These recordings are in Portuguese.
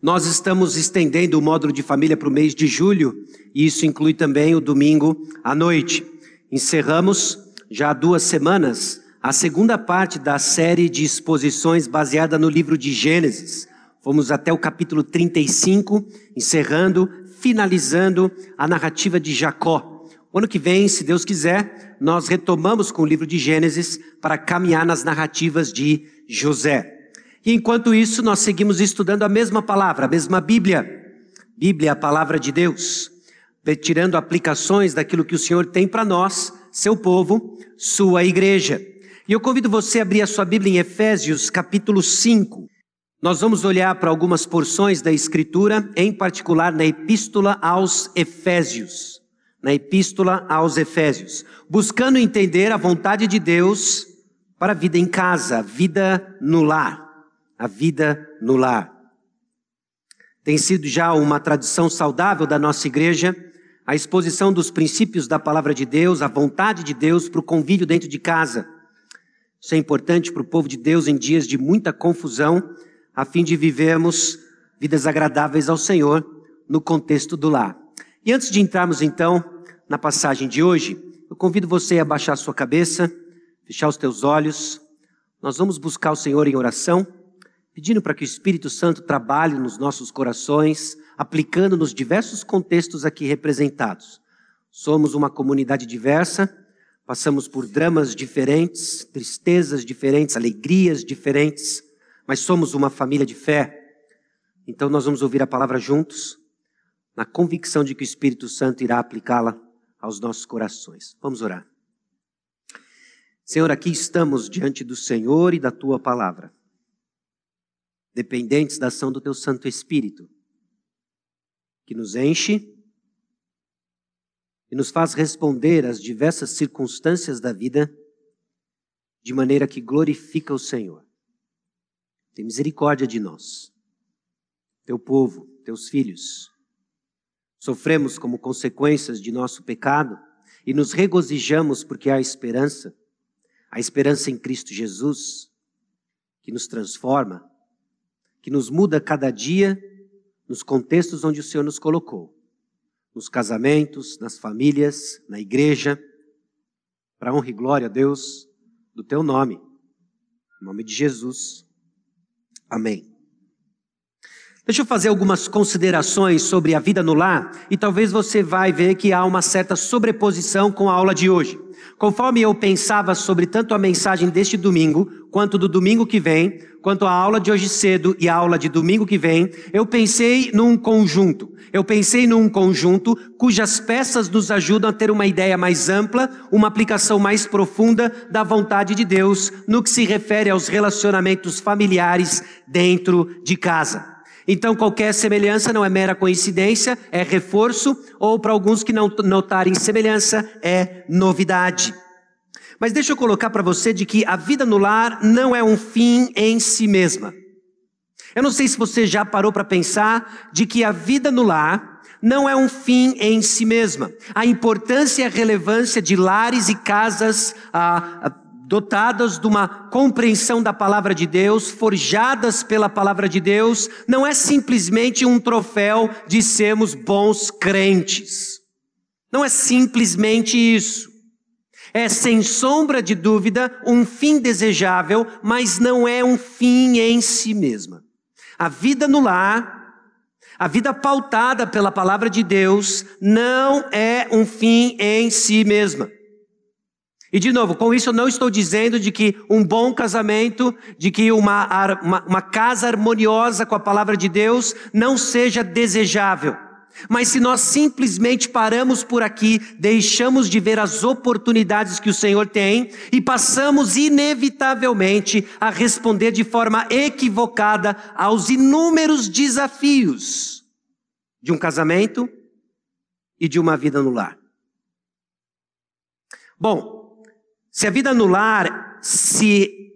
Nós estamos estendendo o módulo de família para o mês de julho, e isso inclui também o domingo à noite. Encerramos já há duas semanas a segunda parte da série de exposições baseada no livro de Gênesis. Fomos até o capítulo 35, encerrando, finalizando a narrativa de Jacó. O ano que vem, se Deus quiser, nós retomamos com o livro de Gênesis para caminhar nas narrativas de José. E enquanto isso, nós seguimos estudando a mesma palavra, a mesma Bíblia. Bíblia, a palavra de Deus, tirando aplicações daquilo que o Senhor tem para nós, seu povo, sua igreja. E eu convido você a abrir a sua Bíblia em Efésios, capítulo 5. Nós vamos olhar para algumas porções da Escritura, em particular na Epístola aos Efésios. Na Epístola aos Efésios. Buscando entender a vontade de Deus para a vida em casa, vida no lar a vida no lar. Tem sido já uma tradição saudável da nossa igreja a exposição dos princípios da palavra de Deus, a vontade de Deus para o convívio dentro de casa. Isso é importante para o povo de Deus em dias de muita confusão, a fim de vivermos vidas agradáveis ao Senhor no contexto do lar. E antes de entrarmos então na passagem de hoje, eu convido você a baixar sua cabeça, fechar os teus olhos. Nós vamos buscar o Senhor em oração pedindo para que o Espírito Santo trabalhe nos nossos corações, aplicando nos diversos contextos aqui representados. Somos uma comunidade diversa, passamos por dramas diferentes, tristezas diferentes, alegrias diferentes, mas somos uma família de fé. Então nós vamos ouvir a palavra juntos, na convicção de que o Espírito Santo irá aplicá-la aos nossos corações. Vamos orar. Senhor, aqui estamos diante do Senhor e da tua palavra dependentes da ação do teu Santo Espírito, que nos enche e nos faz responder às diversas circunstâncias da vida de maneira que glorifica o Senhor. Tem misericórdia de nós, teu povo, teus filhos. Sofremos como consequências de nosso pecado e nos regozijamos porque há esperança, a esperança em Cristo Jesus, que nos transforma, que nos muda cada dia nos contextos onde o Senhor nos colocou nos casamentos, nas famílias, na igreja, para honra e glória a Deus do teu nome. Em nome de Jesus. Amém. Deixa eu fazer algumas considerações sobre a vida no lar e talvez você vai ver que há uma certa sobreposição com a aula de hoje. Conforme eu pensava sobre tanto a mensagem deste domingo, quanto do domingo que vem, quanto a aula de hoje cedo e a aula de domingo que vem, eu pensei num conjunto. Eu pensei num conjunto cujas peças nos ajudam a ter uma ideia mais ampla, uma aplicação mais profunda da vontade de Deus no que se refere aos relacionamentos familiares dentro de casa. Então, qualquer semelhança não é mera coincidência, é reforço, ou para alguns que não notarem semelhança, é novidade. Mas deixa eu colocar para você de que a vida no lar não é um fim em si mesma. Eu não sei se você já parou para pensar de que a vida no lar não é um fim em si mesma. A importância e a relevância de lares e casas ah, dotadas de uma compreensão da palavra de Deus, forjadas pela palavra de Deus, não é simplesmente um troféu de sermos bons crentes. Não é simplesmente isso. É sem sombra de dúvida um fim desejável, mas não é um fim em si mesma. A vida no lar, a vida pautada pela palavra de Deus, não é um fim em si mesma. E de novo, com isso eu não estou dizendo de que um bom casamento, de que uma, uma, uma, casa harmoniosa com a palavra de Deus não seja desejável. Mas se nós simplesmente paramos por aqui, deixamos de ver as oportunidades que o Senhor tem e passamos inevitavelmente a responder de forma equivocada aos inúmeros desafios de um casamento e de uma vida no lar. Bom, se a vida no lar se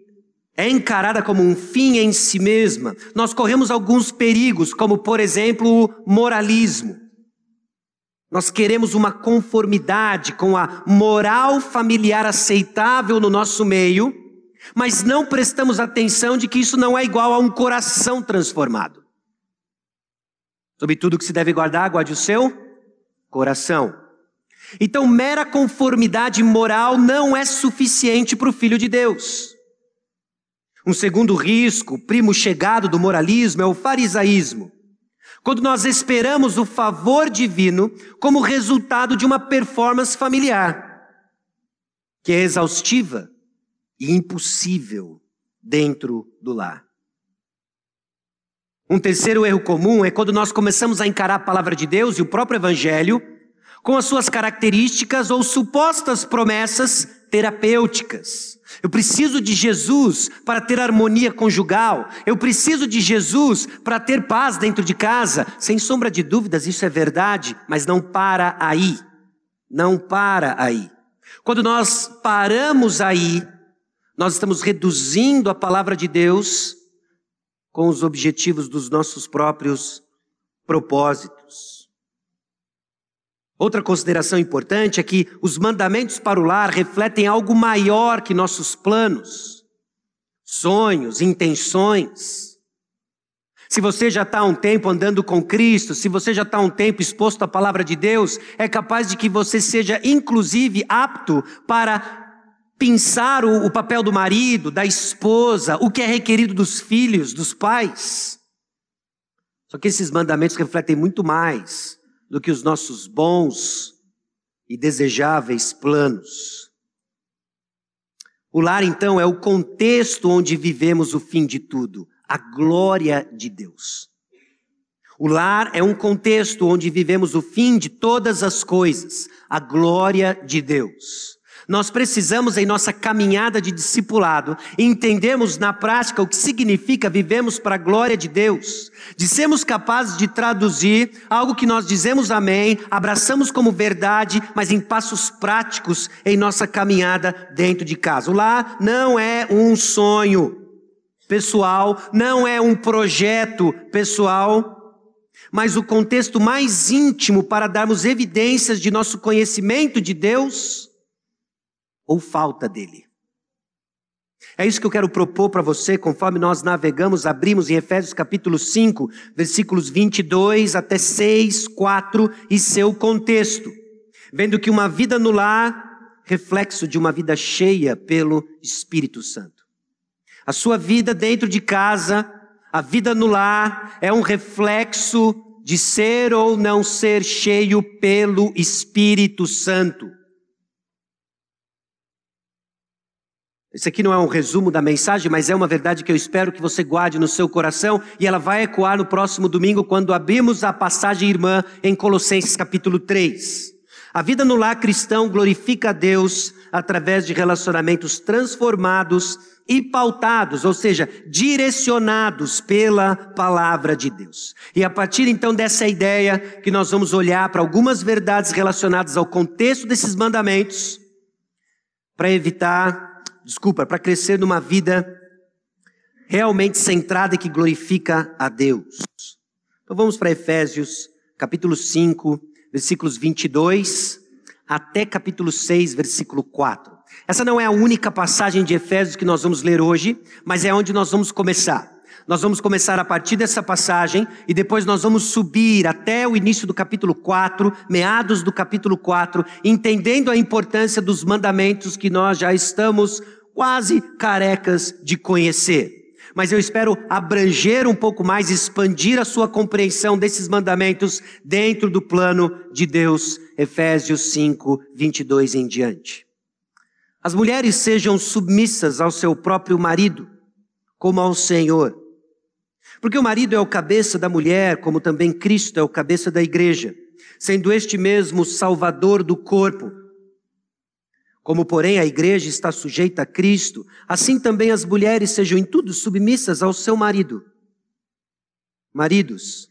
é encarada como um fim em si mesma, nós corremos alguns perigos, como por exemplo o moralismo. Nós queremos uma conformidade com a moral familiar aceitável no nosso meio, mas não prestamos atenção de que isso não é igual a um coração transformado. Sobre tudo que se deve guardar, guarde o seu coração. Então, mera conformidade moral não é suficiente para o filho de Deus. Um segundo risco, primo chegado do moralismo, é o farisaísmo. Quando nós esperamos o favor divino como resultado de uma performance familiar, que é exaustiva e impossível dentro do lar. Um terceiro erro comum é quando nós começamos a encarar a palavra de Deus e o próprio Evangelho com as suas características ou supostas promessas terapêuticas. Eu preciso de Jesus para ter harmonia conjugal. Eu preciso de Jesus para ter paz dentro de casa. Sem sombra de dúvidas, isso é verdade, mas não para aí. Não para aí. Quando nós paramos aí, nós estamos reduzindo a palavra de Deus com os objetivos dos nossos próprios propósitos. Outra consideração importante é que os mandamentos para o lar refletem algo maior que nossos planos, sonhos, intenções. Se você já está há um tempo andando com Cristo, se você já está há um tempo exposto à palavra de Deus, é capaz de que você seja inclusive apto para pensar o, o papel do marido, da esposa, o que é requerido dos filhos, dos pais. Só que esses mandamentos refletem muito mais do que os nossos bons e desejáveis planos. O lar, então, é o contexto onde vivemos o fim de tudo, a glória de Deus. O lar é um contexto onde vivemos o fim de todas as coisas, a glória de Deus. Nós precisamos, em nossa caminhada de discipulado, entendermos na prática o que significa vivemos para a glória de Deus, de sermos capazes de traduzir algo que nós dizemos amém, abraçamos como verdade, mas em passos práticos em nossa caminhada dentro de casa. O lar não é um sonho pessoal, não é um projeto pessoal, mas o contexto mais íntimo para darmos evidências de nosso conhecimento de Deus ou falta dele. É isso que eu quero propor para você, conforme nós navegamos, abrimos em Efésios capítulo 5, versículos 22 até 6, 4 e seu contexto. Vendo que uma vida no lar, reflexo de uma vida cheia pelo Espírito Santo. A sua vida dentro de casa, a vida no lar, é um reflexo de ser ou não ser cheio pelo Espírito Santo. Esse aqui não é um resumo da mensagem, mas é uma verdade que eu espero que você guarde no seu coração e ela vai ecoar no próximo domingo quando abrimos a passagem irmã em Colossenses capítulo 3. A vida no lar cristão glorifica a Deus através de relacionamentos transformados e pautados, ou seja, direcionados pela palavra de Deus. E a partir então dessa ideia que nós vamos olhar para algumas verdades relacionadas ao contexto desses mandamentos, para evitar desculpa, para crescer numa vida realmente centrada e que glorifica a Deus. Então vamos para Efésios, capítulo 5, versículos 22 até capítulo 6, versículo 4. Essa não é a única passagem de Efésios que nós vamos ler hoje, mas é onde nós vamos começar. Nós vamos começar a partir dessa passagem e depois nós vamos subir até o início do capítulo 4, meados do capítulo 4, entendendo a importância dos mandamentos que nós já estamos quase carecas de conhecer. Mas eu espero abranger um pouco mais, expandir a sua compreensão desses mandamentos dentro do plano de Deus, Efésios 5, 22 em diante. As mulheres sejam submissas ao seu próprio marido, como ao Senhor porque o marido é o cabeça da mulher, como também Cristo é o cabeça da igreja, sendo este mesmo salvador do corpo. Como, porém, a igreja está sujeita a Cristo, assim também as mulheres sejam em tudo submissas ao seu marido. Maridos,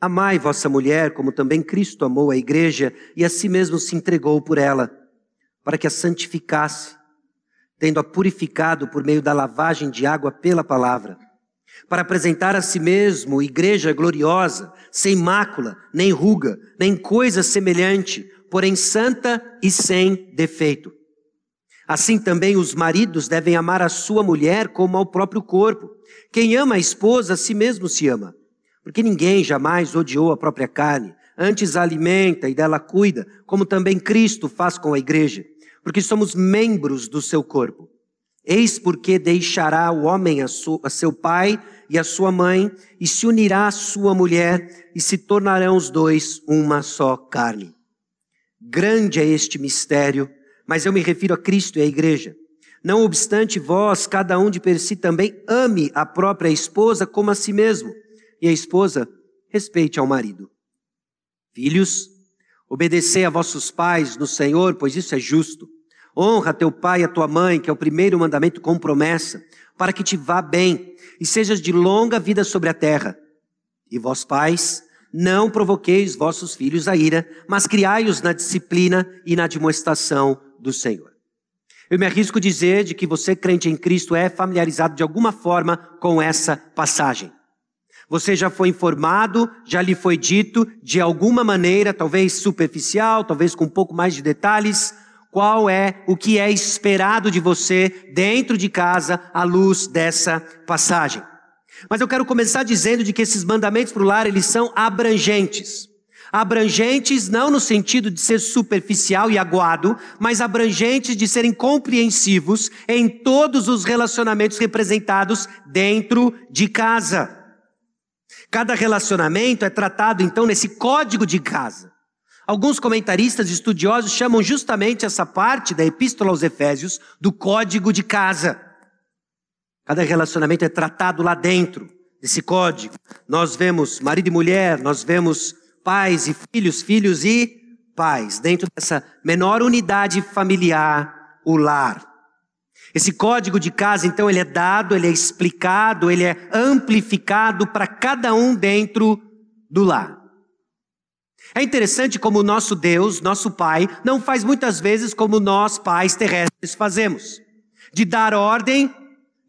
amai vossa mulher, como também Cristo amou a igreja e a si mesmo se entregou por ela, para que a santificasse, tendo-a purificado por meio da lavagem de água pela palavra para apresentar a si mesmo igreja gloriosa, sem mácula, nem ruga, nem coisa semelhante, porém santa e sem defeito. Assim também os maridos devem amar a sua mulher como ao próprio corpo. Quem ama a esposa, a si mesmo se ama. Porque ninguém jamais odiou a própria carne, antes a alimenta e dela cuida, como também Cristo faz com a igreja, porque somos membros do seu corpo. Eis porque deixará o homem a, a seu pai e a sua mãe, e se unirá à sua mulher, e se tornarão os dois uma só carne. Grande é este mistério, mas eu me refiro a Cristo e à igreja. Não obstante, vós, cada um de per si, também ame a própria esposa como a si mesmo e a esposa respeite ao marido. Filhos, obedecei a vossos pais no Senhor, pois isso é justo. Honra teu pai e a tua mãe, que é o primeiro mandamento com promessa, para que te vá bem e sejas de longa vida sobre a terra. E vós, pais, não provoqueis vossos filhos a ira, mas criai-os na disciplina e na demonstração do Senhor. Eu me arrisco dizer de que você, crente em Cristo, é familiarizado de alguma forma com essa passagem. Você já foi informado, já lhe foi dito, de alguma maneira, talvez superficial, talvez com um pouco mais de detalhes, qual é o que é esperado de você dentro de casa à luz dessa passagem. Mas eu quero começar dizendo de que esses mandamentos para o lar, eles são abrangentes. Abrangentes não no sentido de ser superficial e aguado, mas abrangentes de serem compreensivos em todos os relacionamentos representados dentro de casa. Cada relacionamento é tratado então nesse código de casa. Alguns comentaristas estudiosos chamam justamente essa parte da Epístola aos Efésios do código de casa. Cada relacionamento é tratado lá dentro desse código. Nós vemos marido e mulher, nós vemos pais e filhos, filhos e pais, dentro dessa menor unidade familiar, o lar. Esse código de casa, então, ele é dado, ele é explicado, ele é amplificado para cada um dentro do lar. É interessante como o nosso Deus, nosso Pai, não faz muitas vezes como nós, pais terrestres, fazemos. De dar ordem,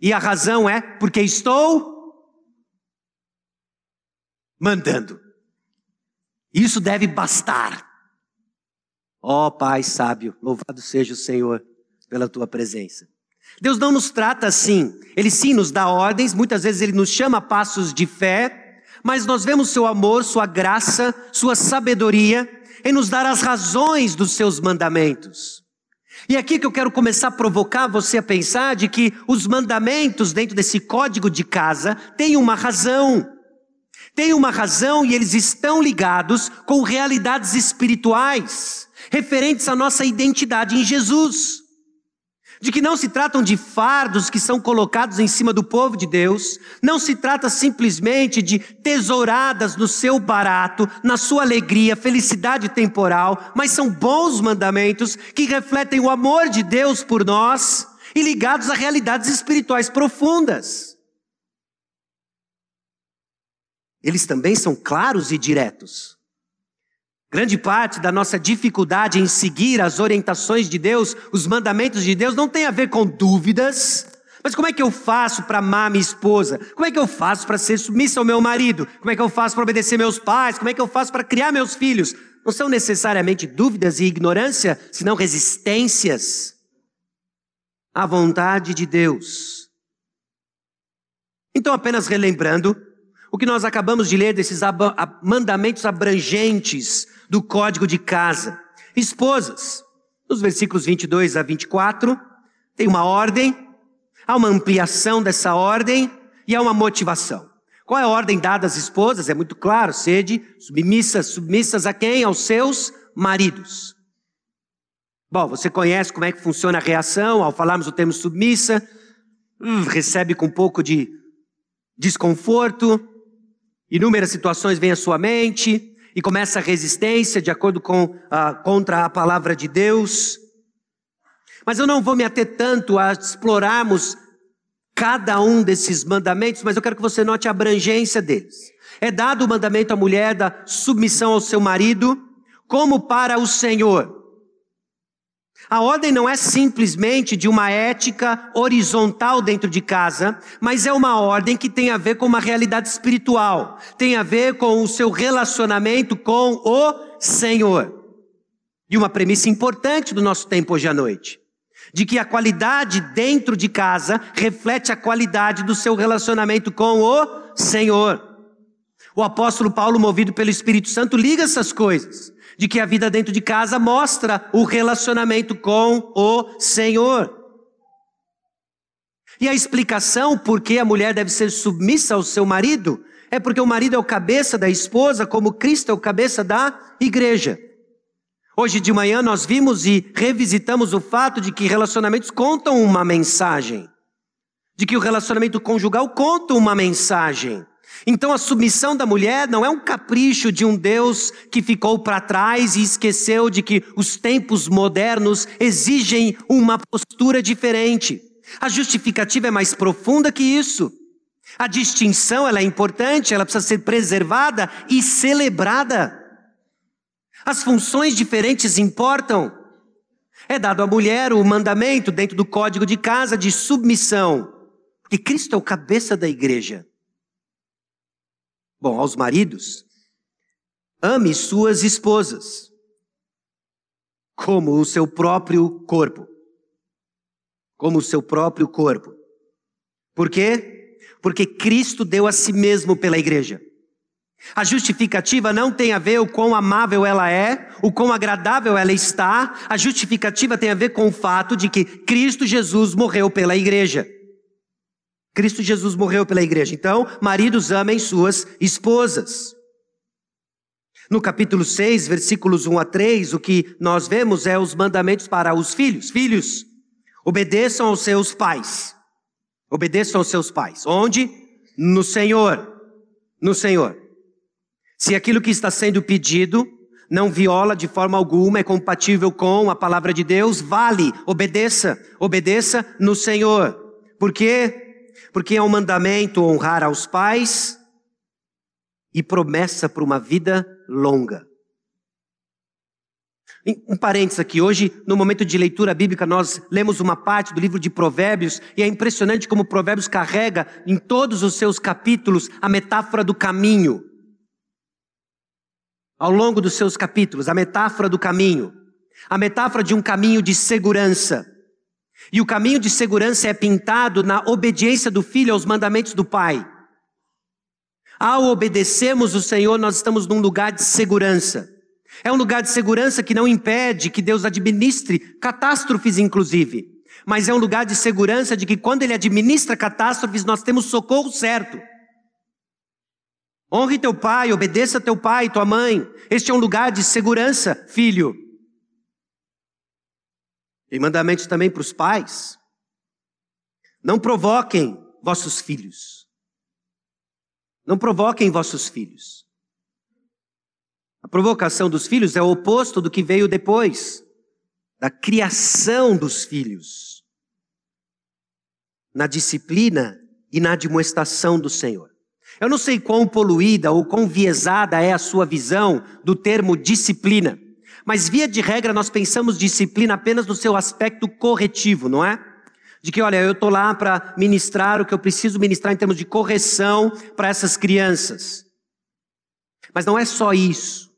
e a razão é porque estou mandando. Isso deve bastar. Ó oh, Pai sábio, louvado seja o Senhor pela tua presença. Deus não nos trata assim. Ele sim nos dá ordens, muitas vezes ele nos chama a passos de fé, mas nós vemos seu amor, sua graça, sua sabedoria em nos dar as razões dos seus mandamentos. E é aqui que eu quero começar a provocar você a pensar de que os mandamentos dentro desse código de casa têm uma razão. Tem uma razão e eles estão ligados com realidades espirituais, referentes à nossa identidade em Jesus de que não se tratam de fardos que são colocados em cima do povo de Deus, não se trata simplesmente de tesouradas no seu barato, na sua alegria, felicidade temporal, mas são bons mandamentos que refletem o amor de Deus por nós e ligados a realidades espirituais profundas. Eles também são claros e diretos. Grande parte da nossa dificuldade em seguir as orientações de Deus, os mandamentos de Deus, não tem a ver com dúvidas. Mas como é que eu faço para amar minha esposa? Como é que eu faço para ser submissa ao meu marido? Como é que eu faço para obedecer meus pais? Como é que eu faço para criar meus filhos? Não são necessariamente dúvidas e ignorância, senão resistências à vontade de Deus. Então, apenas relembrando, o que nós acabamos de ler desses mandamentos abrangentes do código de casa. Esposas, nos versículos 22 a 24, tem uma ordem, há uma ampliação dessa ordem e há uma motivação. Qual é a ordem dada às esposas? É muito claro, sede submissas, submissas a quem? Aos seus maridos. Bom, você conhece como é que funciona a reação ao falarmos o termo submissa, hum, recebe com um pouco de desconforto, Inúmeras situações vêm à sua mente e começa a resistência de acordo com a, contra a palavra de Deus. Mas eu não vou me ater tanto a explorarmos cada um desses mandamentos, mas eu quero que você note a abrangência deles. É dado o mandamento à mulher da submissão ao seu marido, como para o Senhor. A ordem não é simplesmente de uma ética horizontal dentro de casa, mas é uma ordem que tem a ver com uma realidade espiritual, tem a ver com o seu relacionamento com o Senhor. E uma premissa importante do nosso tempo hoje à noite, de que a qualidade dentro de casa reflete a qualidade do seu relacionamento com o Senhor. O apóstolo Paulo, movido pelo Espírito Santo, liga essas coisas. De que a vida dentro de casa mostra o relacionamento com o Senhor. E a explicação por que a mulher deve ser submissa ao seu marido é porque o marido é o cabeça da esposa, como Cristo é o cabeça da igreja. Hoje de manhã nós vimos e revisitamos o fato de que relacionamentos contam uma mensagem, de que o relacionamento conjugal conta uma mensagem. Então a submissão da mulher não é um capricho de um Deus que ficou para trás e esqueceu de que os tempos modernos exigem uma postura diferente. A justificativa é mais profunda que isso. A distinção ela é importante, ela precisa ser preservada e celebrada. As funções diferentes importam. É dado à mulher o mandamento dentro do código de casa de submissão, porque Cristo é o cabeça da igreja. Bom, aos maridos, ame suas esposas como o seu próprio corpo. Como o seu próprio corpo. Por quê? Porque Cristo deu a si mesmo pela igreja. A justificativa não tem a ver o quão amável ela é, o quão agradável ela está. A justificativa tem a ver com o fato de que Cristo Jesus morreu pela igreja. Cristo Jesus morreu pela igreja. Então, maridos amem suas esposas. No capítulo 6, versículos 1 a 3, o que nós vemos é os mandamentos para os filhos. Filhos, obedeçam aos seus pais. Obedeçam aos seus pais. Onde? No Senhor. No Senhor. Se aquilo que está sendo pedido não viola de forma alguma, é compatível com a palavra de Deus, vale, obedeça, obedeça no Senhor. Por quê? Porque é um mandamento honrar aos pais e promessa para uma vida longa. Um parênteses aqui, hoje, no momento de leitura bíblica, nós lemos uma parte do livro de Provérbios, e é impressionante como Provérbios carrega em todos os seus capítulos a metáfora do caminho ao longo dos seus capítulos, a metáfora do caminho, a metáfora de um caminho de segurança. E o caminho de segurança é pintado na obediência do filho aos mandamentos do pai. Ao obedecermos o Senhor, nós estamos num lugar de segurança. É um lugar de segurança que não impede que Deus administre catástrofes, inclusive. Mas é um lugar de segurança de que quando Ele administra catástrofes, nós temos socorro certo. Honre teu pai, obedeça teu pai e tua mãe. Este é um lugar de segurança, filho. Tem mandamentos também para os pais. Não provoquem vossos filhos. Não provoquem vossos filhos. A provocação dos filhos é o oposto do que veio depois, da criação dos filhos, na disciplina e na admoestação do Senhor. Eu não sei quão poluída ou quão viesada é a sua visão do termo disciplina, mas via de regra nós pensamos disciplina apenas no seu aspecto corretivo, não é? De que, olha, eu estou lá para ministrar o que eu preciso ministrar em termos de correção para essas crianças. Mas não é só isso.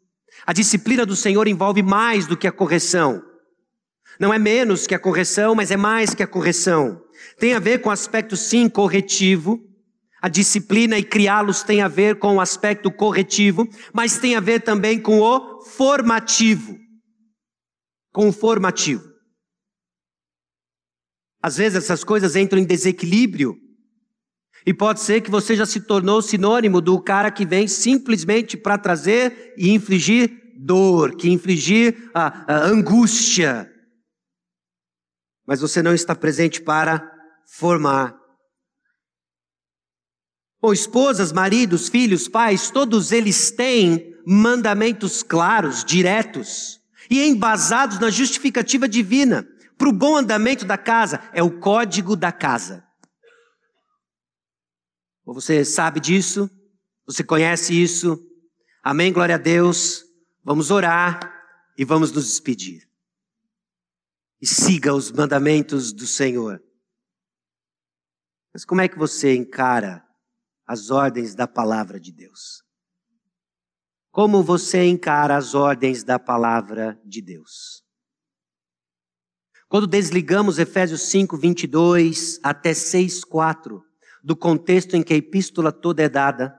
A disciplina do Senhor envolve mais do que a correção. Não é menos que a correção, mas é mais que a correção. Tem a ver com o aspecto, sim, corretivo, a disciplina e criá-los tem a ver com o aspecto corretivo, mas tem a ver também com o formativo. Com o formativo. Às vezes essas coisas entram em desequilíbrio. E pode ser que você já se tornou sinônimo do cara que vem simplesmente para trazer e infligir dor, que infligir a, a angústia. Mas você não está presente para formar. Bom, esposas, maridos, filhos, pais, todos eles têm mandamentos claros, diretos e embasados na justificativa divina para o bom andamento da casa. É o código da casa. Você sabe disso? Você conhece isso? Amém, glória a Deus. Vamos orar e vamos nos despedir. E siga os mandamentos do Senhor. Mas como é que você encara as ordens da palavra de Deus. Como você encara as ordens da palavra de Deus? Quando desligamos Efésios 5, 22 até 6, 4, do contexto em que a epístola toda é dada,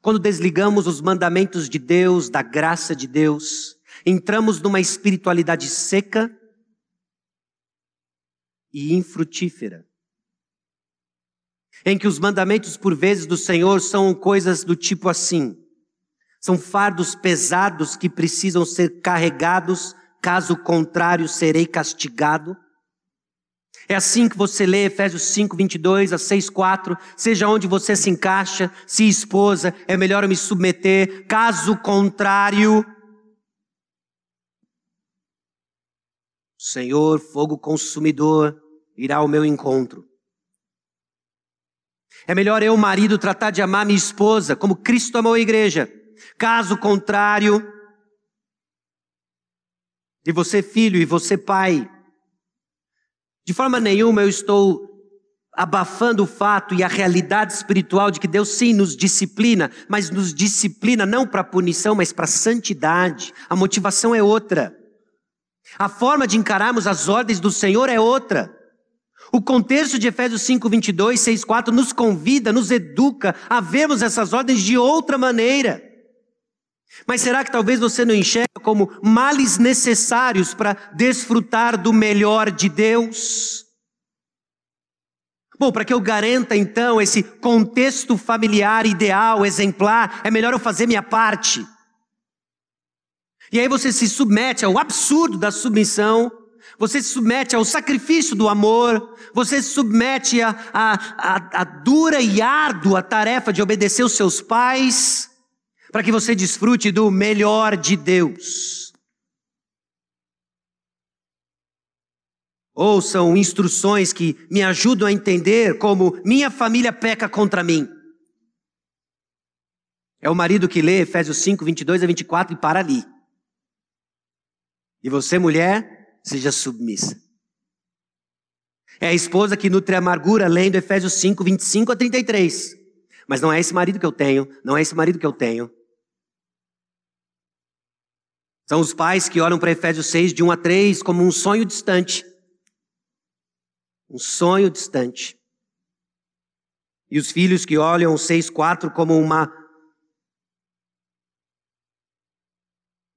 Quando desligamos os mandamentos de Deus, da graça de Deus, entramos numa espiritualidade seca e infrutífera. Em que os mandamentos, por vezes, do Senhor são coisas do tipo assim: são fardos pesados que precisam ser carregados, caso contrário, serei castigado. É assim que você lê Efésios 5, 22 a 6, 4. Seja onde você se encaixa, se esposa, é melhor eu me submeter. Caso contrário, Senhor, fogo consumidor, irá ao meu encontro. É melhor eu, marido, tratar de amar minha esposa como Cristo amou a igreja. Caso contrário, e você, filho, e você, pai, de forma nenhuma eu estou abafando o fato e a realidade espiritual de que Deus sim nos disciplina, mas nos disciplina não para punição, mas para santidade. A motivação é outra. A forma de encararmos as ordens do Senhor é outra. O contexto de Efésios 5, 22, 6, 4 nos convida, nos educa a vermos essas ordens de outra maneira. Mas será que talvez você não enxerga como males necessários para desfrutar do melhor de Deus? Bom, para que eu garanta então esse contexto familiar ideal, exemplar, é melhor eu fazer minha parte. E aí você se submete ao absurdo da submissão, você se submete ao sacrifício do amor, você se submete à dura e árdua tarefa de obedecer os seus pais para que você desfrute do melhor de Deus. Ou são instruções que me ajudam a entender como minha família peca contra mim. É o marido que lê Efésios 5, 22 a 24 e para ali. E você, mulher, seja submissa. É a esposa que nutre a amargura lendo Efésios 5, 25 a 33. Mas não é esse marido que eu tenho, não é esse marido que eu tenho. São os pais que olham para Efésios 6, de 1 a 3, como um sonho distante. Um sonho distante. E os filhos que olham 6, 4 como uma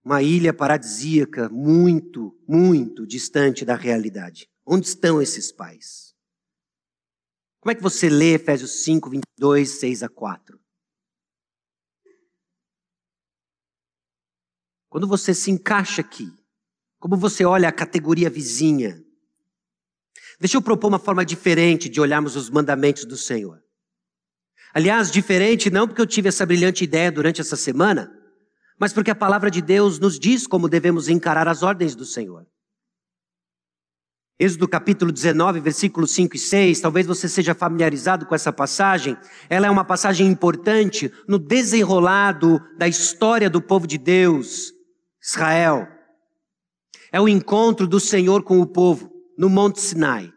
uma ilha paradisíaca muito, muito distante da realidade. Onde estão esses pais? Como é que você lê Efésios 5, 22, 6 a 4? Quando você se encaixa aqui, como você olha a categoria vizinha, deixa eu propor uma forma diferente de olharmos os mandamentos do Senhor. Aliás, diferente não porque eu tive essa brilhante ideia durante essa semana, mas porque a palavra de Deus nos diz como devemos encarar as ordens do Senhor. Êxodo capítulo 19, versículos 5 e 6, talvez você seja familiarizado com essa passagem. Ela é uma passagem importante no desenrolado da história do povo de Deus, Israel. É o encontro do Senhor com o povo no Monte Sinai,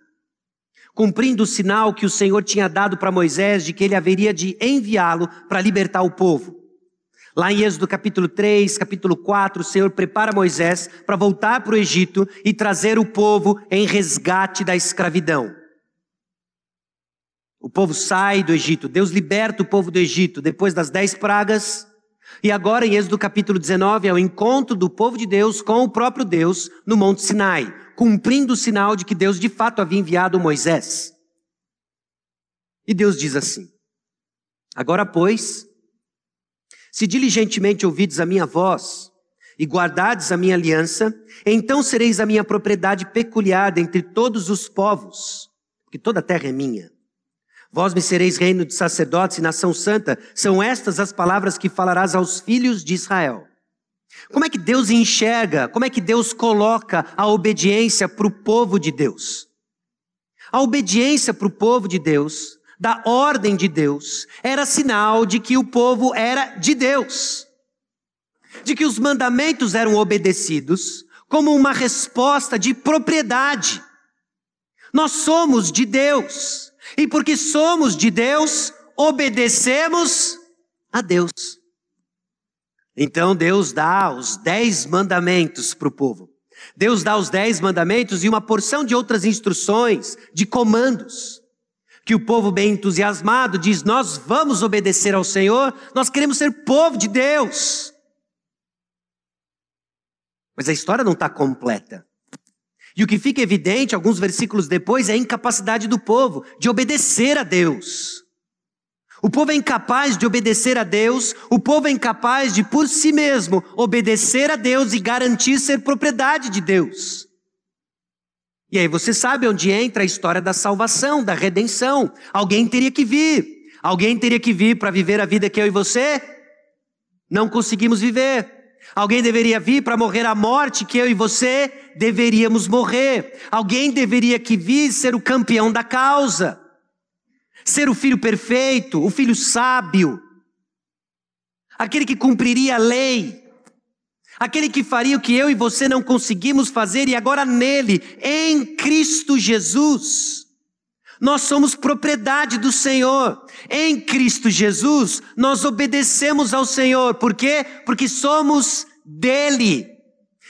cumprindo o sinal que o Senhor tinha dado para Moisés de que ele haveria de enviá-lo para libertar o povo. Lá em Êxodo capítulo 3, capítulo 4, o Senhor prepara Moisés para voltar para o Egito e trazer o povo em resgate da escravidão. O povo sai do Egito, Deus liberta o povo do Egito depois das dez pragas, e agora, em Êxodo capítulo 19, é o encontro do povo de Deus com o próprio Deus no Monte Sinai, cumprindo o sinal de que Deus de fato havia enviado Moisés. E Deus diz assim: Agora, pois, se diligentemente ouvides a minha voz e guardardes a minha aliança, então sereis a minha propriedade peculiar entre todos os povos, porque toda a terra é minha. Vós me sereis reino de sacerdotes e nação santa. São estas as palavras que falarás aos filhos de Israel. Como é que Deus enxerga, como é que Deus coloca a obediência para o povo de Deus? A obediência para o povo de Deus, da ordem de Deus, era sinal de que o povo era de Deus, de que os mandamentos eram obedecidos como uma resposta de propriedade. Nós somos de Deus. E porque somos de Deus, obedecemos a Deus. Então Deus dá os dez mandamentos para o povo. Deus dá os dez mandamentos e uma porção de outras instruções, de comandos, que o povo bem entusiasmado diz: Nós vamos obedecer ao Senhor, nós queremos ser povo de Deus. Mas a história não está completa. E o que fica evidente, alguns versículos depois, é a incapacidade do povo de obedecer a Deus. O povo é incapaz de obedecer a Deus, o povo é incapaz de, por si mesmo, obedecer a Deus e garantir ser propriedade de Deus. E aí você sabe onde entra a história da salvação, da redenção. Alguém teria que vir. Alguém teria que vir para viver a vida que eu e você não conseguimos viver. Alguém deveria vir para morrer a morte que eu e você deveríamos morrer. Alguém deveria que vir ser o campeão da causa. Ser o filho perfeito, o filho sábio. Aquele que cumpriria a lei. Aquele que faria o que eu e você não conseguimos fazer e agora nele, em Cristo Jesus. Nós somos propriedade do Senhor. Em Cristo Jesus, nós obedecemos ao Senhor. Por quê? Porque somos dele.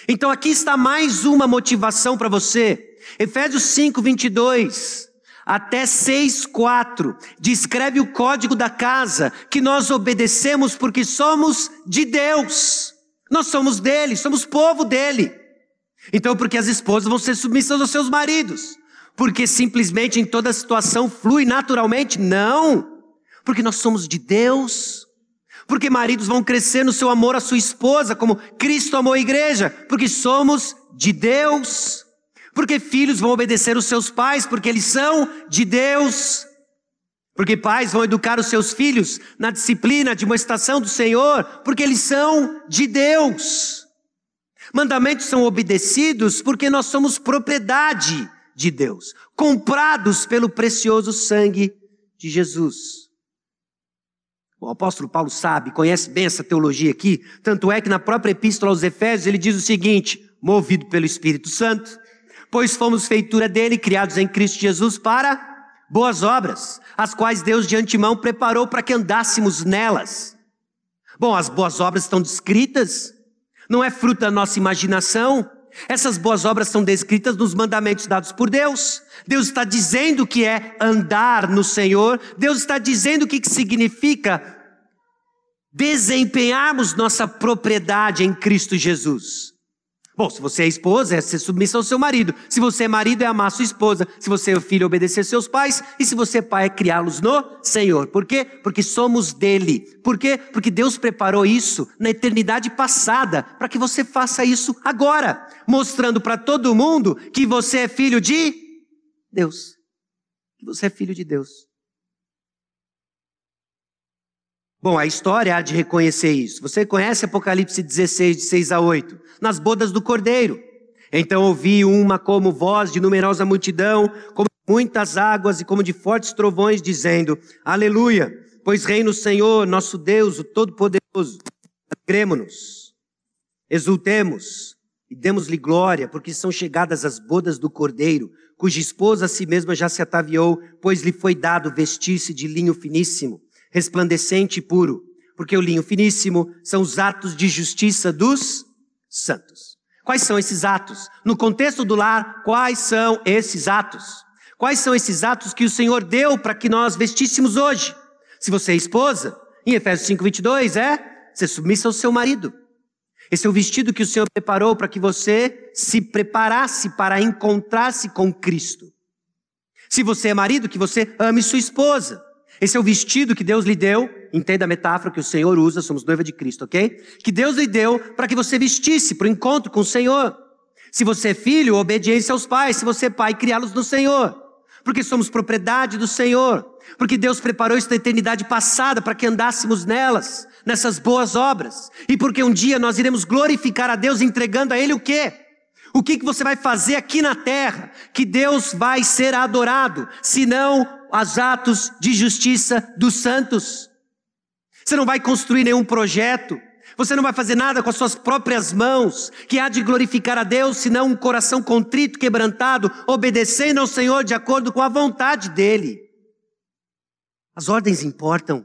Então aqui está mais uma motivação para você. Efésios 5, 22 até 6, 4 descreve o código da casa que nós obedecemos porque somos de Deus. Nós somos dele, somos povo dele. Então, porque as esposas vão ser submissas aos seus maridos? Porque simplesmente em toda situação flui naturalmente? Não. Porque nós somos de Deus. Porque maridos vão crescer no seu amor à sua esposa, como Cristo amou a igreja, porque somos de Deus. Porque filhos vão obedecer os seus pais, porque eles são de Deus. Porque pais vão educar os seus filhos na disciplina de uma estação do Senhor, porque eles são de Deus. Mandamentos são obedecidos porque nós somos propriedade de Deus, comprados pelo precioso sangue de Jesus. O apóstolo Paulo sabe, conhece bem essa teologia aqui, tanto é que na própria epístola aos Efésios ele diz o seguinte: movido pelo Espírito Santo, pois fomos feitura dele, criados em Cristo Jesus para boas obras, as quais Deus de antemão preparou para que andássemos nelas. Bom, as boas obras estão descritas, não é fruto da nossa imaginação, essas boas obras são descritas nos mandamentos dados por Deus. Deus está dizendo que é andar no Senhor. Deus está dizendo o que significa desempenharmos nossa propriedade em Cristo Jesus. Bom, se você é esposa, é ser submissa ao seu marido. Se você é marido, é amar sua esposa. Se você é filho, é obedecer seus pais. E se você é pai, é criá-los no Senhor. Por quê? Porque somos dele. Por quê? Porque Deus preparou isso na eternidade passada para que você faça isso agora, mostrando para todo mundo que você é filho de Deus. Que você é filho de Deus. Bom, a história há de reconhecer isso. Você conhece Apocalipse 16, de 6 a 8? Nas bodas do cordeiro. Então ouvi uma como voz de numerosa multidão, como muitas águas e como de fortes trovões, dizendo: Aleluia! Pois reina o Senhor, nosso Deus, o Todo-Poderoso. Alegremos-nos, exultemos e demos-lhe glória, porque são chegadas as bodas do cordeiro, cuja esposa a si mesma já se ataviou, pois lhe foi dado vestir-se de linho finíssimo resplandecente e puro, porque o linho finíssimo são os atos de justiça dos santos. Quais são esses atos? No contexto do lar, quais são esses atos? Quais são esses atos que o Senhor deu para que nós vestíssemos hoje? Se você é esposa, em Efésios 5:22 é ser submissa ao seu marido. Esse é o vestido que o Senhor preparou para que você se preparasse para encontrar-se com Cristo. Se você é marido, que você ame sua esposa. Esse é o vestido que Deus lhe deu, entenda a metáfora que o Senhor usa, somos noiva de Cristo, ok? Que Deus lhe deu para que você vestisse para o encontro com o Senhor. Se você é filho, obediência aos pais. Se você é pai, criá-los no Senhor. Porque somos propriedade do Senhor. Porque Deus preparou isso na eternidade passada para que andássemos nelas, nessas boas obras. E porque um dia nós iremos glorificar a Deus entregando a Ele o quê? O que, que você vai fazer aqui na terra que Deus vai ser adorado, senão os atos de justiça dos santos? Você não vai construir nenhum projeto, você não vai fazer nada com as suas próprias mãos que há de glorificar a Deus, senão um coração contrito, quebrantado, obedecendo ao Senhor de acordo com a vontade dEle. As ordens importam.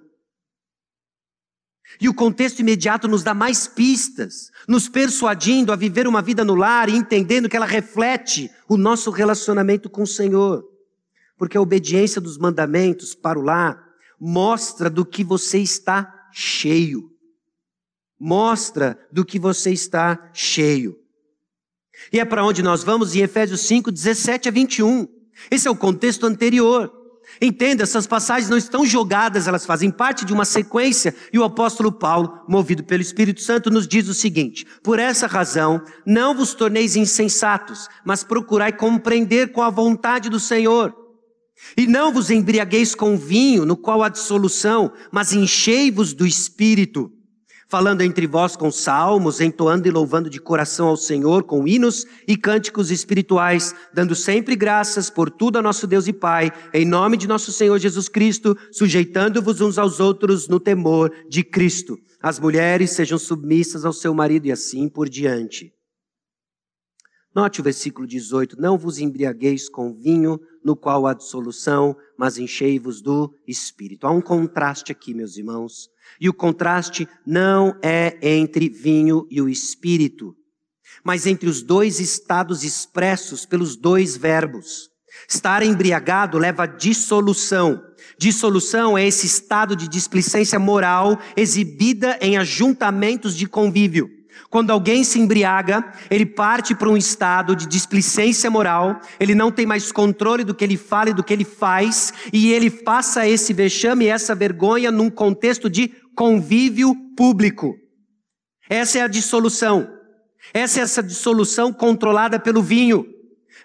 E o contexto imediato nos dá mais pistas, nos persuadindo a viver uma vida no lar e entendendo que ela reflete o nosso relacionamento com o Senhor. Porque a obediência dos mandamentos para o lar mostra do que você está cheio. Mostra do que você está cheio. E é para onde nós vamos em Efésios 5, 17 a 21. Esse é o contexto anterior. Entenda, essas passagens não estão jogadas, elas fazem parte de uma sequência, e o apóstolo Paulo, movido pelo Espírito Santo, nos diz o seguinte: Por essa razão, não vos torneis insensatos, mas procurai compreender com a vontade do Senhor. E não vos embriagueis com vinho, no qual há dissolução, mas enchei-vos do Espírito falando entre vós com salmos, entoando e louvando de coração ao Senhor com hinos e cânticos espirituais, dando sempre graças por tudo a nosso Deus e Pai, em nome de nosso Senhor Jesus Cristo, sujeitando-vos uns aos outros no temor de Cristo. As mulheres sejam submissas ao seu marido e assim por diante. Note o versículo 18: Não vos embriagueis com vinho, no qual há dissolução, mas enchei-vos do espírito. Há um contraste aqui, meus irmãos. E o contraste não é entre vinho e o espírito, mas entre os dois estados expressos pelos dois verbos. Estar embriagado leva a dissolução. Dissolução é esse estado de displicência moral exibida em ajuntamentos de convívio. Quando alguém se embriaga, ele parte para um estado de displicência moral, ele não tem mais controle do que ele fala e do que ele faz, e ele passa esse vexame e essa vergonha num contexto de convívio público. Essa é a dissolução. Essa é essa dissolução controlada pelo vinho,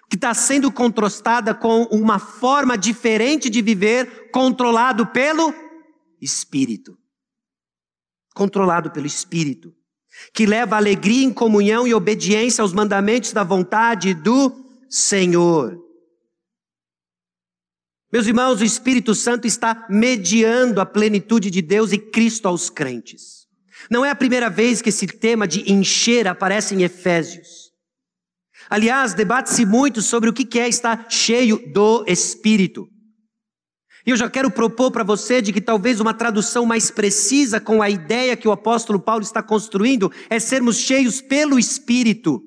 que está sendo contrastada com uma forma diferente de viver, controlado pelo Espírito. Controlado pelo Espírito que leva alegria em comunhão e obediência aos mandamentos da vontade do Senhor. Meus irmãos, o Espírito Santo está mediando a plenitude de Deus e Cristo aos crentes. Não é a primeira vez que esse tema de encher aparece em Efésios. Aliás, debate-se muito sobre o que é estar cheio do Espírito. E eu já quero propor para você de que talvez uma tradução mais precisa com a ideia que o apóstolo Paulo está construindo é sermos cheios pelo Espírito.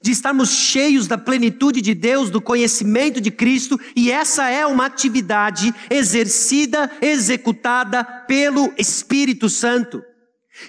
De estarmos cheios da plenitude de Deus, do conhecimento de Cristo, e essa é uma atividade exercida, executada pelo Espírito Santo.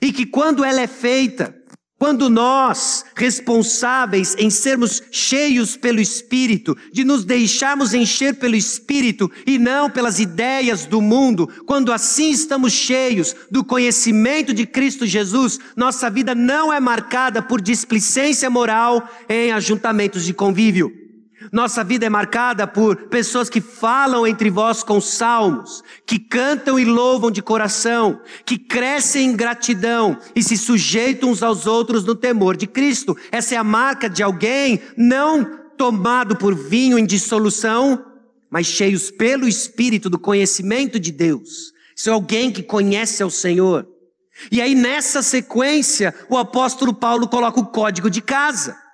E que quando ela é feita, quando nós, responsáveis em sermos cheios pelo Espírito, de nos deixarmos encher pelo Espírito e não pelas ideias do mundo, quando assim estamos cheios do conhecimento de Cristo Jesus, nossa vida não é marcada por displicência moral em ajuntamentos de convívio. Nossa vida é marcada por pessoas que falam entre vós com salmos, que cantam e louvam de coração, que crescem em gratidão e se sujeitam uns aos outros no temor de Cristo. Essa é a marca de alguém não tomado por vinho em dissolução, mas cheios pelo Espírito do conhecimento de Deus. Isso é alguém que conhece ao Senhor. E aí, nessa sequência, o apóstolo Paulo coloca o código de casa.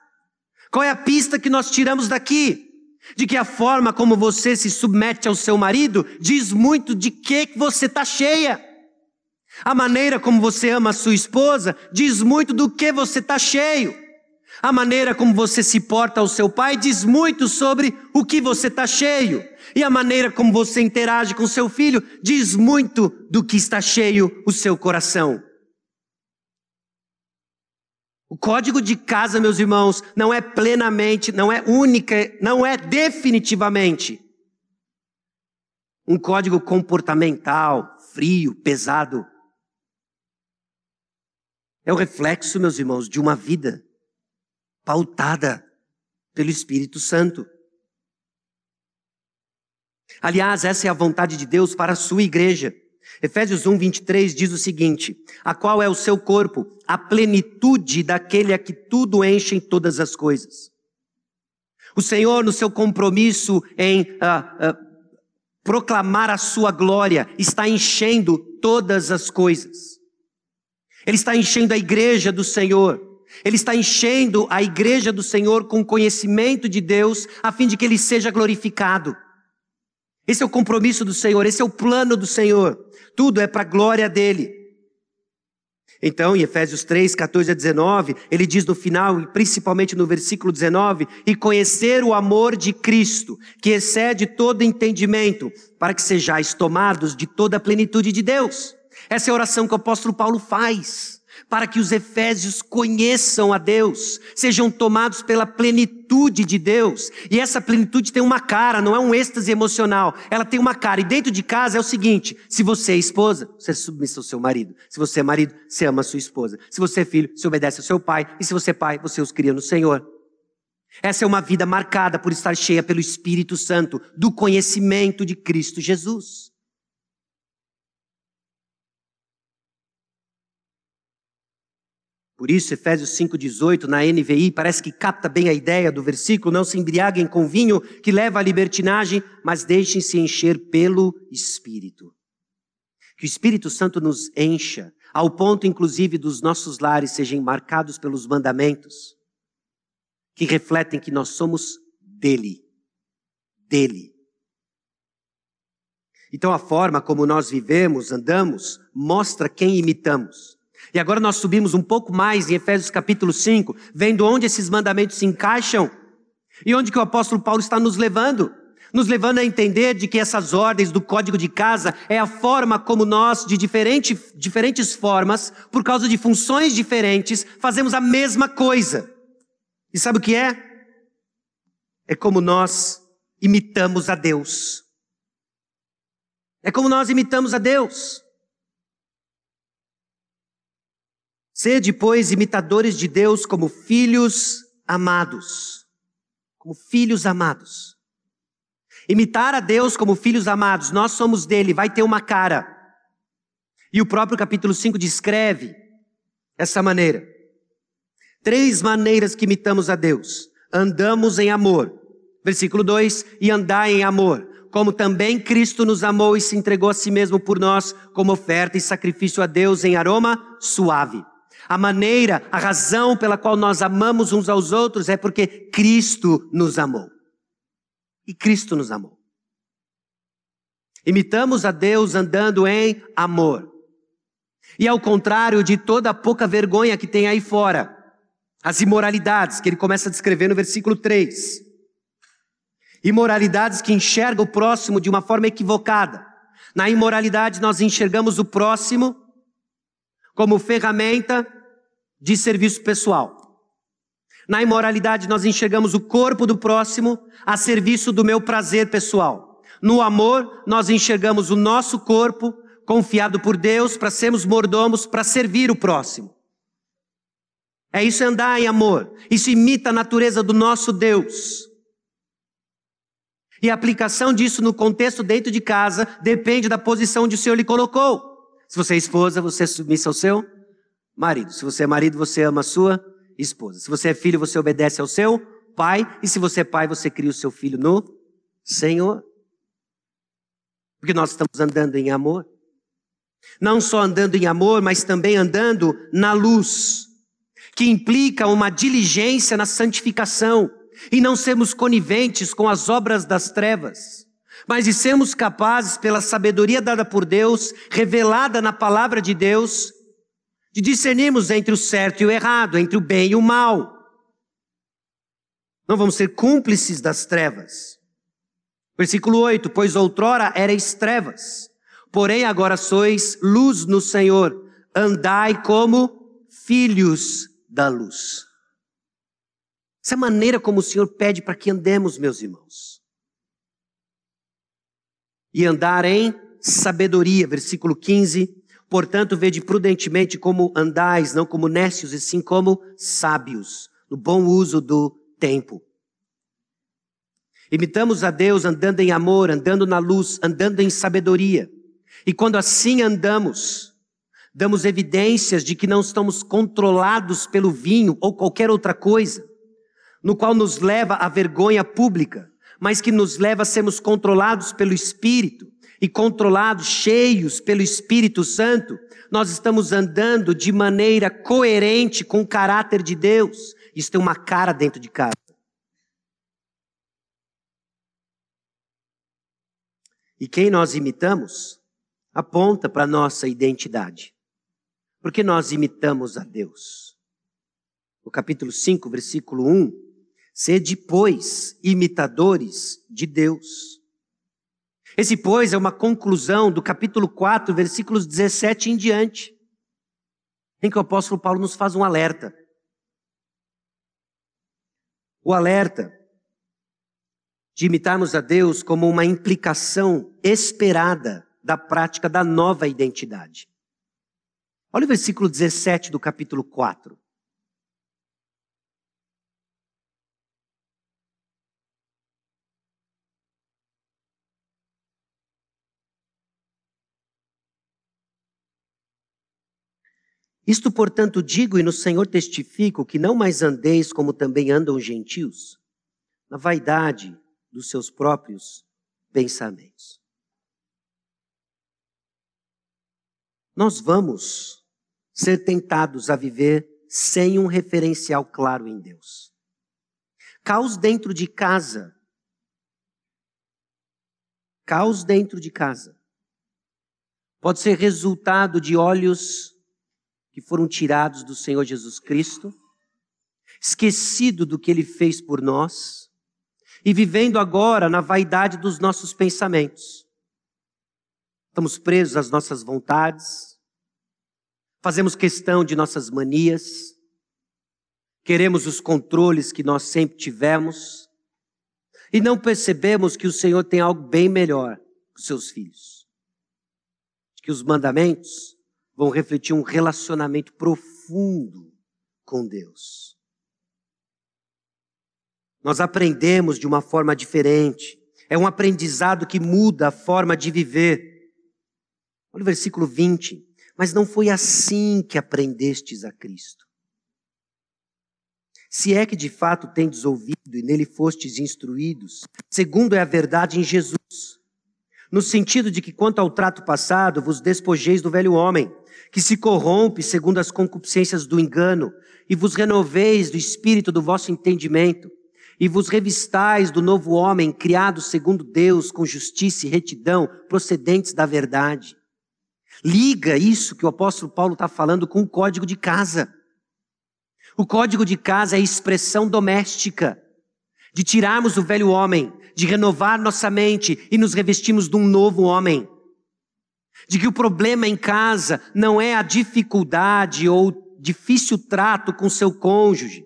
Qual é a pista que nós tiramos daqui? De que a forma como você se submete ao seu marido diz muito de que você está cheia. A maneira como você ama a sua esposa diz muito do que você está cheio. A maneira como você se porta ao seu pai diz muito sobre o que você está cheio. E a maneira como você interage com seu filho diz muito do que está cheio o seu coração. O código de casa, meus irmãos, não é plenamente, não é única, não é definitivamente um código comportamental, frio, pesado. É o reflexo, meus irmãos, de uma vida pautada pelo Espírito Santo. Aliás, essa é a vontade de Deus para a sua igreja. Efésios 1, 23 diz o seguinte: A qual é o seu corpo? A plenitude daquele a que tudo enche em todas as coisas. O Senhor, no seu compromisso em uh, uh, proclamar a sua glória, está enchendo todas as coisas. Ele está enchendo a igreja do Senhor. Ele está enchendo a igreja do Senhor com conhecimento de Deus, a fim de que ele seja glorificado. Esse é o compromisso do Senhor, esse é o plano do Senhor. Tudo é para a glória dele. Então, em Efésios 3, 14 a 19, ele diz no final, e principalmente no versículo 19, e conhecer o amor de Cristo, que excede todo entendimento, para que sejais tomados de toda a plenitude de Deus. Essa é a oração que o apóstolo Paulo faz para que os efésios conheçam a Deus, sejam tomados pela plenitude de Deus. E essa plenitude tem uma cara, não é um êxtase emocional, ela tem uma cara. E dentro de casa é o seguinte: se você é esposa, você é submissa ao seu marido. Se você é marido, você ama a sua esposa. Se você é filho, você obedece ao seu pai. E se você é pai, você os cria no Senhor. Essa é uma vida marcada por estar cheia pelo Espírito Santo, do conhecimento de Cristo Jesus. Por isso, Efésios 5,18, na NVI, parece que capta bem a ideia do versículo: não se embriaguem com vinho que leva à libertinagem, mas deixem-se encher pelo Espírito. Que o Espírito Santo nos encha, ao ponto, inclusive, dos nossos lares sejam marcados pelos mandamentos, que refletem que nós somos dele. Dele. Então, a forma como nós vivemos, andamos, mostra quem imitamos. E agora nós subimos um pouco mais em Efésios capítulo 5, vendo onde esses mandamentos se encaixam e onde que o apóstolo Paulo está nos levando. Nos levando a entender de que essas ordens do código de casa é a forma como nós, de diferente, diferentes formas, por causa de funções diferentes, fazemos a mesma coisa. E sabe o que é? É como nós imitamos a Deus. É como nós imitamos a Deus. Sede, pois, imitadores de Deus como filhos amados. Como filhos amados. Imitar a Deus como filhos amados, nós somos dele, vai ter uma cara. E o próprio capítulo 5 descreve essa maneira. Três maneiras que imitamos a Deus. Andamos em amor. Versículo 2: e andar em amor como também Cristo nos amou e se entregou a si mesmo por nós, como oferta e sacrifício a Deus em aroma suave. A maneira, a razão pela qual nós amamos uns aos outros é porque Cristo nos amou. E Cristo nos amou. Imitamos a Deus andando em amor. E ao contrário de toda a pouca vergonha que tem aí fora, as imoralidades que ele começa a descrever no versículo 3. Imoralidades que enxergam o próximo de uma forma equivocada. Na imoralidade nós enxergamos o próximo como ferramenta de serviço pessoal. Na imoralidade, nós enxergamos o corpo do próximo a serviço do meu prazer pessoal. No amor, nós enxergamos o nosso corpo confiado por Deus para sermos mordomos, para servir o próximo. É isso andar em amor. Isso imita a natureza do nosso Deus. E a aplicação disso no contexto dentro de casa depende da posição onde o Senhor lhe colocou. Se você é esposa, você é submissa ao seu marido. Se você é marido, você ama a sua esposa. Se você é filho, você obedece ao seu pai. E se você é pai, você cria o seu filho no Senhor. Porque nós estamos andando em amor. Não só andando em amor, mas também andando na luz, que implica uma diligência na santificação e não sermos coniventes com as obras das trevas, mas de sermos capazes, pela sabedoria dada por Deus, revelada na palavra de Deus, de discernirmos entre o certo e o errado, entre o bem e o mal. Não vamos ser cúmplices das trevas. Versículo 8: Pois outrora erais trevas, porém agora sois luz no Senhor, andai como filhos da luz. Essa é a maneira como o Senhor pede para que andemos, meus irmãos. E andar em sabedoria, versículo 15 Portanto, vede prudentemente como andais, não como nécios, e sim como sábios, no bom uso do tempo. Imitamos a Deus andando em amor, andando na luz, andando em sabedoria. E quando assim andamos, damos evidências de que não estamos controlados pelo vinho ou qualquer outra coisa, no qual nos leva à vergonha pública, mas que nos leva a sermos controlados pelo Espírito, e controlados, cheios pelo Espírito Santo, nós estamos andando de maneira coerente com o caráter de Deus. Isso tem uma cara dentro de casa. E quem nós imitamos aponta para a nossa identidade. Porque nós imitamos a Deus. No capítulo 5, versículo 1, sede, pois, imitadores de Deus. Esse, pois, é uma conclusão do capítulo 4, versículos 17 em diante, em que o apóstolo Paulo nos faz um alerta. O alerta de imitarmos a Deus como uma implicação esperada da prática da nova identidade. Olha o versículo 17 do capítulo 4. Isto, portanto, digo e no Senhor testifico que não mais andeis como também andam os gentios, na vaidade dos seus próprios pensamentos. Nós vamos ser tentados a viver sem um referencial claro em Deus. Caos dentro de casa. Caos dentro de casa. Pode ser resultado de olhos que foram tirados do Senhor Jesus Cristo, esquecido do que ele fez por nós e vivendo agora na vaidade dos nossos pensamentos. Estamos presos às nossas vontades, fazemos questão de nossas manias, queremos os controles que nós sempre tivemos e não percebemos que o Senhor tem algo bem melhor com seus filhos. Que os mandamentos vão refletir um relacionamento profundo com Deus. Nós aprendemos de uma forma diferente. É um aprendizado que muda a forma de viver. Olha o versículo 20. Mas não foi assim que aprendestes a Cristo. Se é que de fato tendes ouvido e nele fostes instruídos, segundo é a verdade em Jesus, no sentido de que quanto ao trato passado vos despojeis do velho homem, que se corrompe segundo as concupiscências do engano, e vos renoveis do espírito do vosso entendimento, e vos revistais do novo homem, criado segundo Deus, com justiça e retidão, procedentes da verdade. Liga isso que o apóstolo Paulo está falando com o código de casa. O código de casa é expressão doméstica de tirarmos o velho homem, de renovar nossa mente e nos revestirmos de um novo homem de que o problema em casa não é a dificuldade ou difícil trato com seu cônjuge,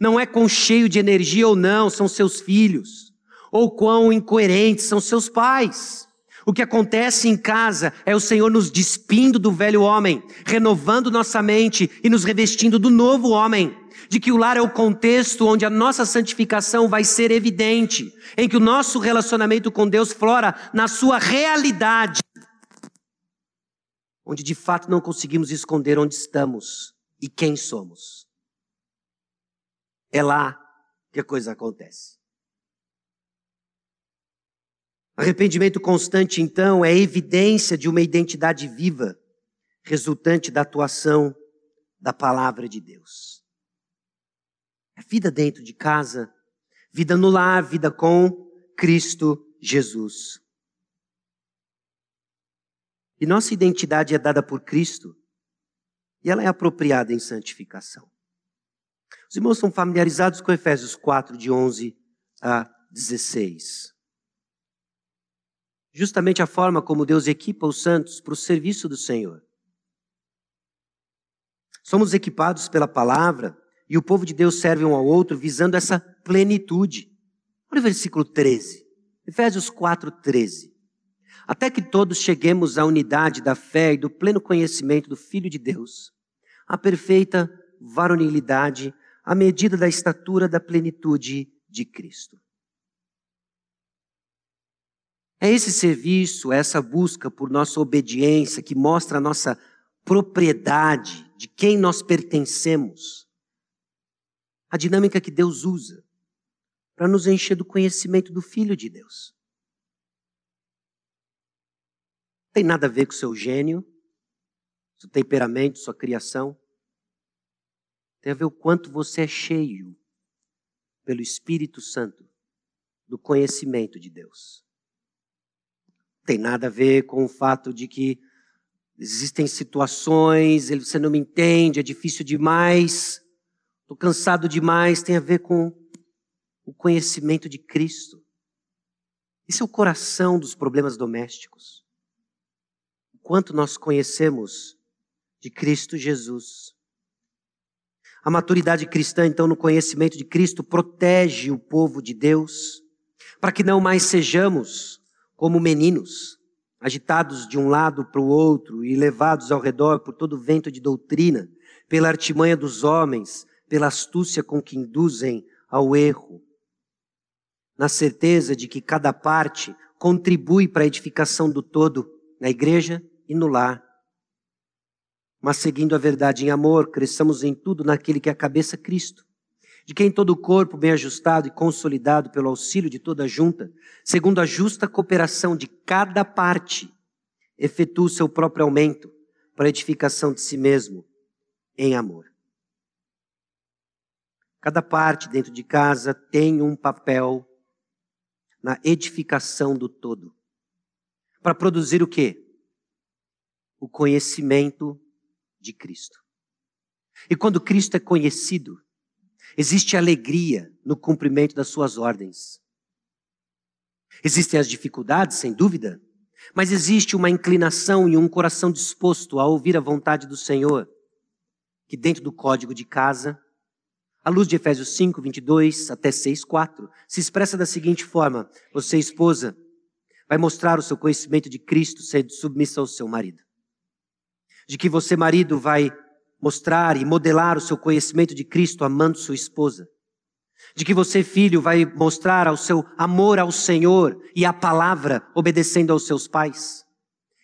não é quão cheio de energia ou não são seus filhos, ou quão incoerentes são seus pais. O que acontece em casa é o Senhor nos despindo do velho homem, renovando nossa mente e nos revestindo do novo homem. De que o lar é o contexto onde a nossa santificação vai ser evidente, em que o nosso relacionamento com Deus flora na sua realidade onde de fato não conseguimos esconder onde estamos e quem somos. É lá que a coisa acontece. Arrependimento constante, então, é evidência de uma identidade viva, resultante da atuação da palavra de Deus. É vida dentro de casa, vida no lar, vida com Cristo Jesus. E nossa identidade é dada por Cristo e ela é apropriada em santificação. Os irmãos estão familiarizados com Efésios 4, de 11 a 16. Justamente a forma como Deus equipa os santos para o serviço do Senhor. Somos equipados pela palavra e o povo de Deus serve um ao outro visando essa plenitude. Olha o versículo 13. Efésios 4, 13 até que todos cheguemos à unidade da fé e do pleno conhecimento do Filho de Deus, à perfeita varonilidade, à medida da estatura da plenitude de Cristo. É esse serviço, essa busca por nossa obediência que mostra a nossa propriedade, de quem nós pertencemos. A dinâmica que Deus usa para nos encher do conhecimento do Filho de Deus. Tem nada a ver com seu gênio, seu temperamento, sua criação. Tem a ver o quanto você é cheio pelo Espírito Santo do conhecimento de Deus. Tem nada a ver com o fato de que Existem situações, você não me entende, é difícil demais, estou cansado demais, tem a ver com o conhecimento de Cristo. Esse é o coração dos problemas domésticos. O quanto nós conhecemos de Cristo Jesus. A maturidade cristã, então, no conhecimento de Cristo, protege o povo de Deus, para que não mais sejamos como meninos, agitados de um lado para o outro e levados ao redor por todo vento de doutrina, pela artimanha dos homens, pela astúcia com que induzem ao erro, na certeza de que cada parte contribui para a edificação do todo, na igreja e no lar. Mas seguindo a verdade em amor, cresçamos em tudo naquele que é a cabeça Cristo de quem todo o corpo, bem ajustado e consolidado pelo auxílio de toda a junta, segundo a justa cooperação de cada parte, efetua o seu próprio aumento para a edificação de si mesmo em amor. Cada parte dentro de casa tem um papel na edificação do todo. Para produzir o quê? O conhecimento de Cristo. E quando Cristo é conhecido, Existe alegria no cumprimento das suas ordens. Existem as dificuldades, sem dúvida, mas existe uma inclinação e um coração disposto a ouvir a vontade do Senhor, que dentro do código de casa, à luz de Efésios 5, 22 até 6, 4, se expressa da seguinte forma: Você, esposa, vai mostrar o seu conhecimento de Cristo sendo submissa ao seu marido. De que você, marido, vai mostrar e modelar o seu conhecimento de Cristo amando sua esposa. De que você, filho, vai mostrar ao seu amor ao Senhor e à palavra, obedecendo aos seus pais.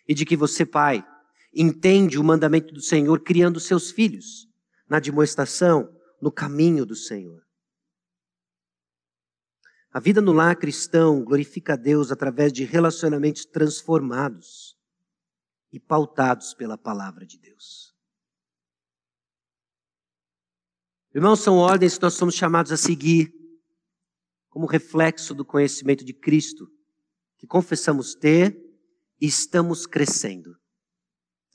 E de que você, pai, entende o mandamento do Senhor criando seus filhos na demonstração, no caminho do Senhor. A vida no lar cristão glorifica a Deus através de relacionamentos transformados e pautados pela palavra de Deus. Irmãos, são ordens que nós somos chamados a seguir como reflexo do conhecimento de Cristo, que confessamos ter e estamos crescendo.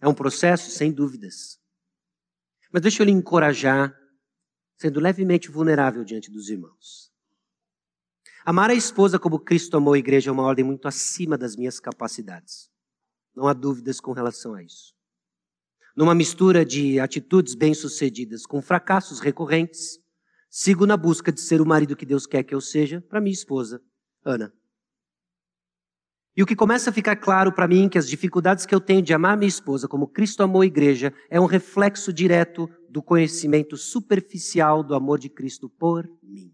É um processo, sem dúvidas. Mas deixa eu lhe encorajar, sendo levemente vulnerável diante dos irmãos. Amar a esposa como Cristo amou a igreja é uma ordem muito acima das minhas capacidades. Não há dúvidas com relação a isso numa mistura de atitudes bem-sucedidas com fracassos recorrentes, sigo na busca de ser o marido que Deus quer que eu seja para minha esposa, Ana. E o que começa a ficar claro para mim é que as dificuldades que eu tenho de amar minha esposa como Cristo amou a igreja é um reflexo direto do conhecimento superficial do amor de Cristo por mim.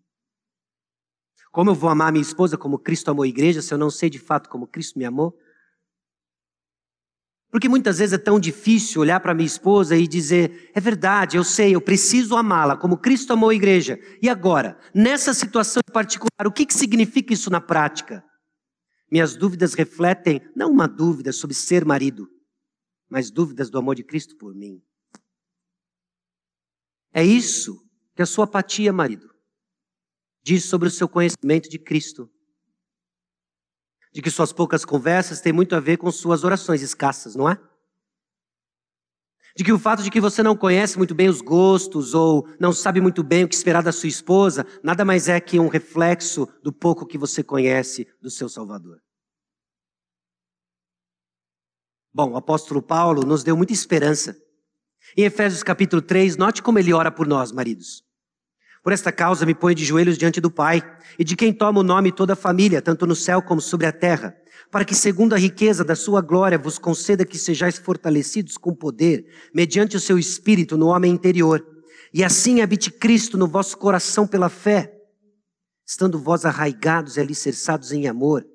Como eu vou amar minha esposa como Cristo amou a igreja se eu não sei de fato como Cristo me amou? Porque muitas vezes é tão difícil olhar para minha esposa e dizer: é verdade, eu sei, eu preciso amá-la, como Cristo amou a igreja. E agora, nessa situação particular, o que, que significa isso na prática? Minhas dúvidas refletem não uma dúvida sobre ser marido, mas dúvidas do amor de Cristo por mim. É isso que a sua apatia, marido, diz sobre o seu conhecimento de Cristo de que suas poucas conversas têm muito a ver com suas orações escassas, não é? De que o fato de que você não conhece muito bem os gostos ou não sabe muito bem o que esperar da sua esposa, nada mais é que um reflexo do pouco que você conhece do seu Salvador. Bom, o apóstolo Paulo nos deu muita esperança. Em Efésios capítulo 3, note como ele ora por nós, maridos. Por esta causa me ponho de joelhos diante do Pai, e de quem toma o nome toda a família, tanto no céu como sobre a terra, para que, segundo a riqueza da sua glória, vos conceda que sejais fortalecidos com poder, mediante o seu espírito no homem interior, e assim habite Cristo no vosso coração pela fé, estando vós arraigados e alicerçados em amor,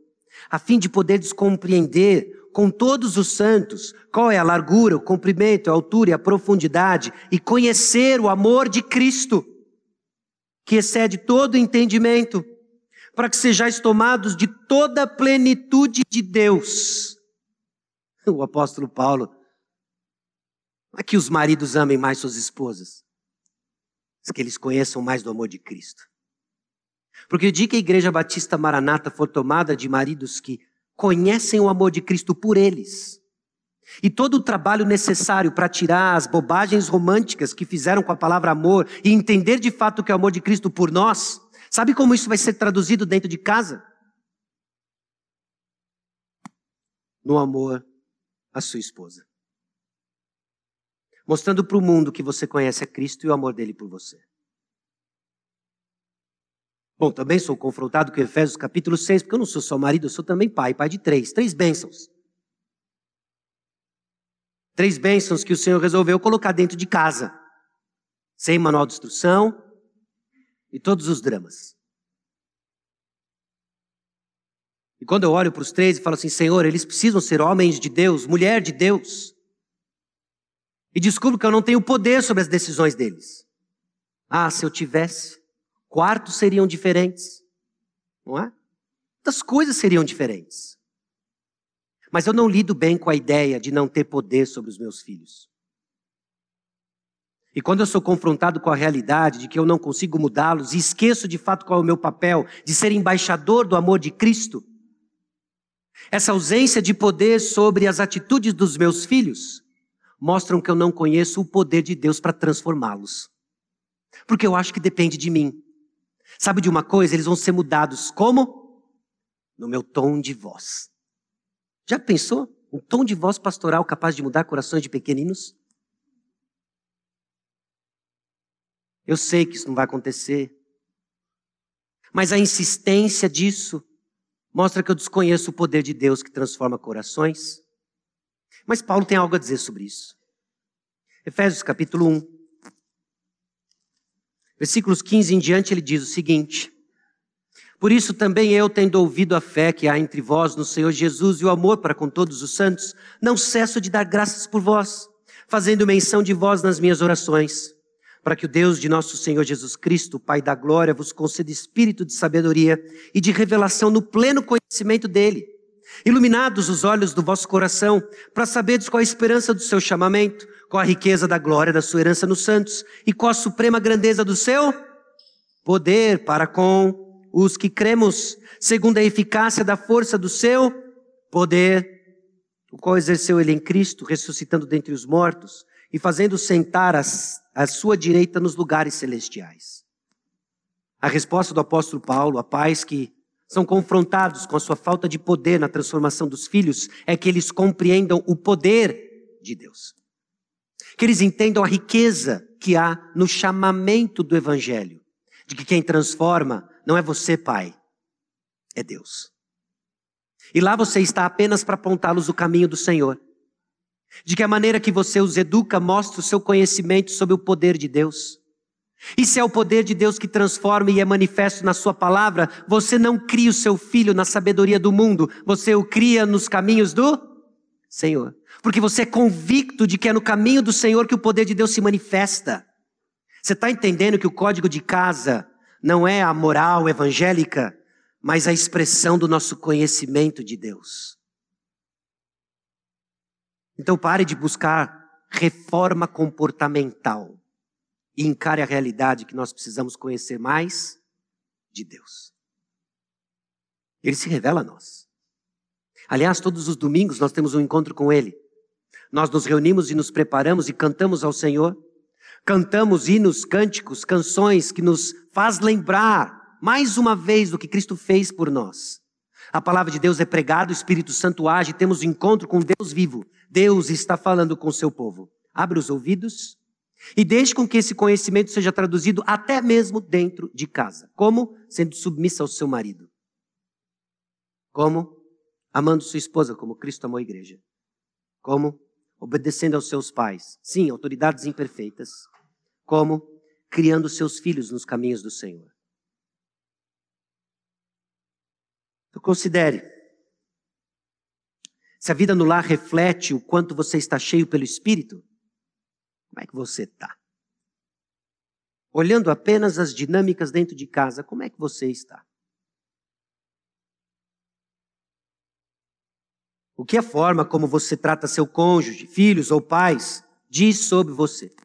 a fim de poderdes compreender com todos os santos qual é a largura, o comprimento, a altura e a profundidade, e conhecer o amor de Cristo que excede todo entendimento, para que sejais tomados de toda a plenitude de Deus. O apóstolo Paulo, não é que os maridos amem mais suas esposas, mas que eles conheçam mais do amor de Cristo. Porque o dia que a Igreja Batista Maranata for tomada de maridos que conhecem o amor de Cristo por eles, E todo o trabalho necessário para tirar as bobagens românticas que fizeram com a palavra amor e entender de fato o que é o amor de Cristo por nós, sabe como isso vai ser traduzido dentro de casa? No amor à sua esposa. Mostrando para o mundo que você conhece a Cristo e o amor dele por você. Bom, também sou confrontado com Efésios capítulo 6, porque eu não sou só marido, eu sou também pai, pai de três, três bênçãos. Três bênçãos que o Senhor resolveu colocar dentro de casa, sem manual de instrução e todos os dramas. E quando eu olho para os três e falo assim, Senhor, eles precisam ser homens de Deus, mulher de Deus. E descubro que eu não tenho poder sobre as decisões deles. Ah, se eu tivesse quartos seriam diferentes, não é? Muitas coisas seriam diferentes. Mas eu não lido bem com a ideia de não ter poder sobre os meus filhos. E quando eu sou confrontado com a realidade de que eu não consigo mudá-los e esqueço de fato qual é o meu papel de ser embaixador do amor de Cristo, essa ausência de poder sobre as atitudes dos meus filhos mostram que eu não conheço o poder de Deus para transformá-los. Porque eu acho que depende de mim. Sabe de uma coisa? Eles vão ser mudados como? No meu tom de voz. Já pensou? Um tom de voz pastoral capaz de mudar corações de pequeninos? Eu sei que isso não vai acontecer. Mas a insistência disso mostra que eu desconheço o poder de Deus que transforma corações. Mas Paulo tem algo a dizer sobre isso. Efésios capítulo 1. Versículos 15 em diante, ele diz o seguinte: Por isso também eu, tendo ouvido a fé que há entre vós no Senhor Jesus e o amor para com todos os santos, não cesso de dar graças por vós, fazendo menção de vós nas minhas orações, para que o Deus de nosso Senhor Jesus Cristo, Pai da glória, vos conceda espírito de sabedoria e de revelação no pleno conhecimento dele, iluminados os olhos do vosso coração, para saberdes qual a esperança do seu chamamento com a riqueza da glória da sua herança nos santos e com a suprema grandeza do seu poder para com os que cremos, segundo a eficácia da força do seu poder, o qual exerceu ele em Cristo, ressuscitando dentre os mortos e fazendo sentar a sua direita nos lugares celestiais. A resposta do apóstolo Paulo a pais que são confrontados com a sua falta de poder na transformação dos filhos é que eles compreendam o poder de Deus que eles entendam a riqueza que há no chamamento do Evangelho, de que quem transforma não é você, Pai, é Deus. E lá você está apenas para apontá-los o caminho do Senhor. De que a maneira que você os educa mostra o seu conhecimento sobre o poder de Deus. E se é o poder de Deus que transforma e é manifesto na sua palavra, você não cria o seu filho na sabedoria do mundo, você o cria nos caminhos do Senhor porque você é convicto de que é no caminho do Senhor que o poder de Deus se manifesta. Você está entendendo que o código de casa não é a moral evangélica, mas a expressão do nosso conhecimento de Deus. Então pare de buscar reforma comportamental e encare a realidade que nós precisamos conhecer mais de Deus. Ele se revela a nós. Aliás, todos os domingos nós temos um encontro com Ele nós nos reunimos e nos preparamos e cantamos ao Senhor. Cantamos hinos, cânticos, canções que nos faz lembrar mais uma vez do que Cristo fez por nós. A palavra de Deus é pregada, o Espírito Santo age, temos encontro com Deus vivo. Deus está falando com o seu povo. Abre os ouvidos e deixe com que esse conhecimento seja traduzido até mesmo dentro de casa. Como? Sendo submissa ao seu marido. Como? Amando sua esposa como Cristo amou a igreja. Como? obedecendo aos seus pais. Sim, autoridades imperfeitas. Como? Criando seus filhos nos caminhos do Senhor. Então considere. Se a vida no lar reflete o quanto você está cheio pelo Espírito, como é que você está? Olhando apenas as dinâmicas dentro de casa, como é que você está? O que a forma como você trata seu cônjuge, filhos ou pais diz sobre você?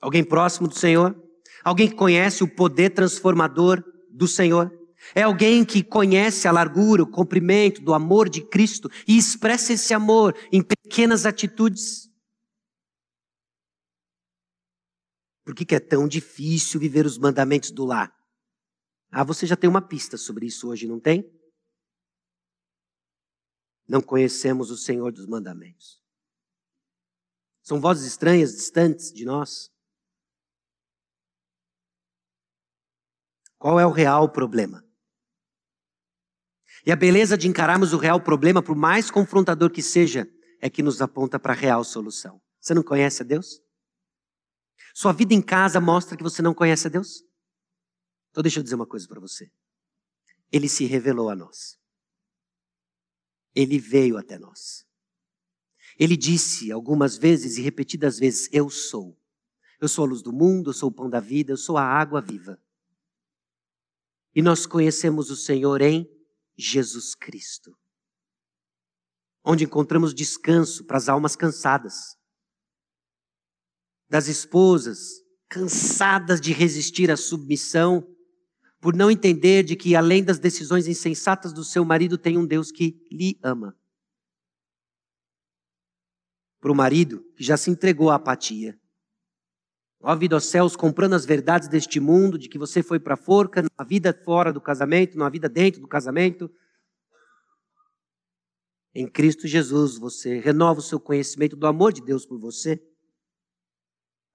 Alguém próximo do Senhor? Alguém que conhece o poder transformador do Senhor? É alguém que conhece a largura, o comprimento do amor de Cristo e expressa esse amor em pequenas atitudes. Por que, que é tão difícil viver os mandamentos do lar? Ah, você já tem uma pista sobre isso hoje, não tem? Não conhecemos o Senhor dos mandamentos. São vozes estranhas, distantes de nós. Qual é o real problema? E a beleza de encararmos o real problema, por mais confrontador que seja, é que nos aponta para a real solução. Você não conhece a Deus? Sua vida em casa mostra que você não conhece a Deus? Então deixa eu dizer uma coisa para você. Ele se revelou a nós. Ele veio até nós. Ele disse algumas vezes e repetidas vezes: Eu sou. Eu sou a luz do mundo, eu sou o pão da vida, eu sou a água viva. E nós conhecemos o Senhor em Jesus Cristo, onde encontramos descanso para as almas cansadas, das esposas cansadas de resistir à submissão, por não entender de que além das decisões insensatas do seu marido tem um Deus que lhe ama. Para o marido que já se entregou à apatia, Ó vida aos céus, comprando as verdades deste mundo, de que você foi para a forca, na vida fora do casamento, na vida dentro do casamento. Em Cristo Jesus, você renova o seu conhecimento do amor de Deus por você.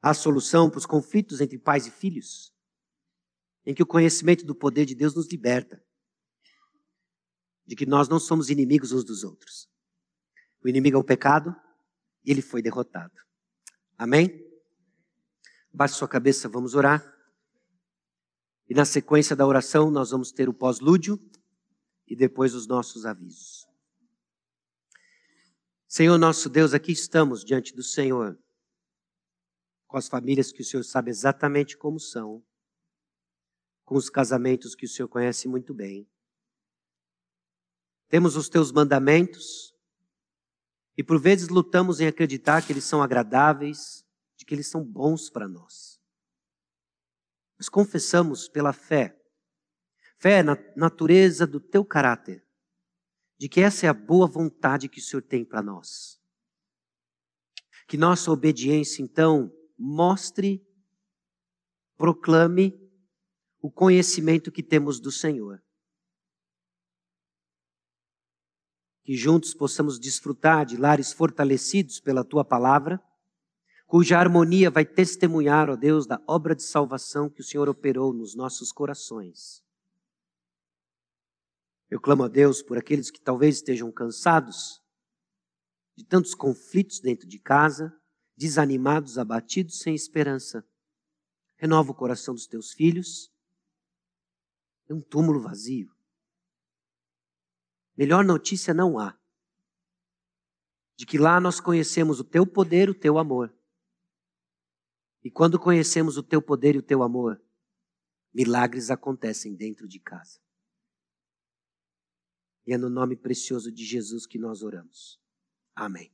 A solução para os conflitos entre pais e filhos, em que o conhecimento do poder de Deus nos liberta, de que nós não somos inimigos uns dos outros. O inimigo é o pecado e ele foi derrotado. Amém? Baixe sua cabeça, vamos orar. E na sequência da oração, nós vamos ter o pós-lúdio e depois os nossos avisos. Senhor nosso Deus, aqui estamos diante do Senhor, com as famílias que o Senhor sabe exatamente como são, com os casamentos que o Senhor conhece muito bem. Temos os teus mandamentos e por vezes lutamos em acreditar que eles são agradáveis, de que eles são bons para nós. Nós confessamos pela fé, fé na natureza do teu caráter, de que essa é a boa vontade que o Senhor tem para nós. Que nossa obediência, então, mostre, proclame o conhecimento que temos do Senhor. Que juntos possamos desfrutar de lares fortalecidos pela tua palavra cuja harmonia vai testemunhar, ó Deus, da obra de salvação que o Senhor operou nos nossos corações. Eu clamo a Deus por aqueles que talvez estejam cansados de tantos conflitos dentro de casa, desanimados, abatidos, sem esperança. Renova o coração dos teus filhos. É um túmulo vazio. Melhor notícia não há. De que lá nós conhecemos o teu poder, o teu amor. E quando conhecemos o teu poder e o teu amor, milagres acontecem dentro de casa. E é no nome precioso de Jesus que nós oramos. Amém.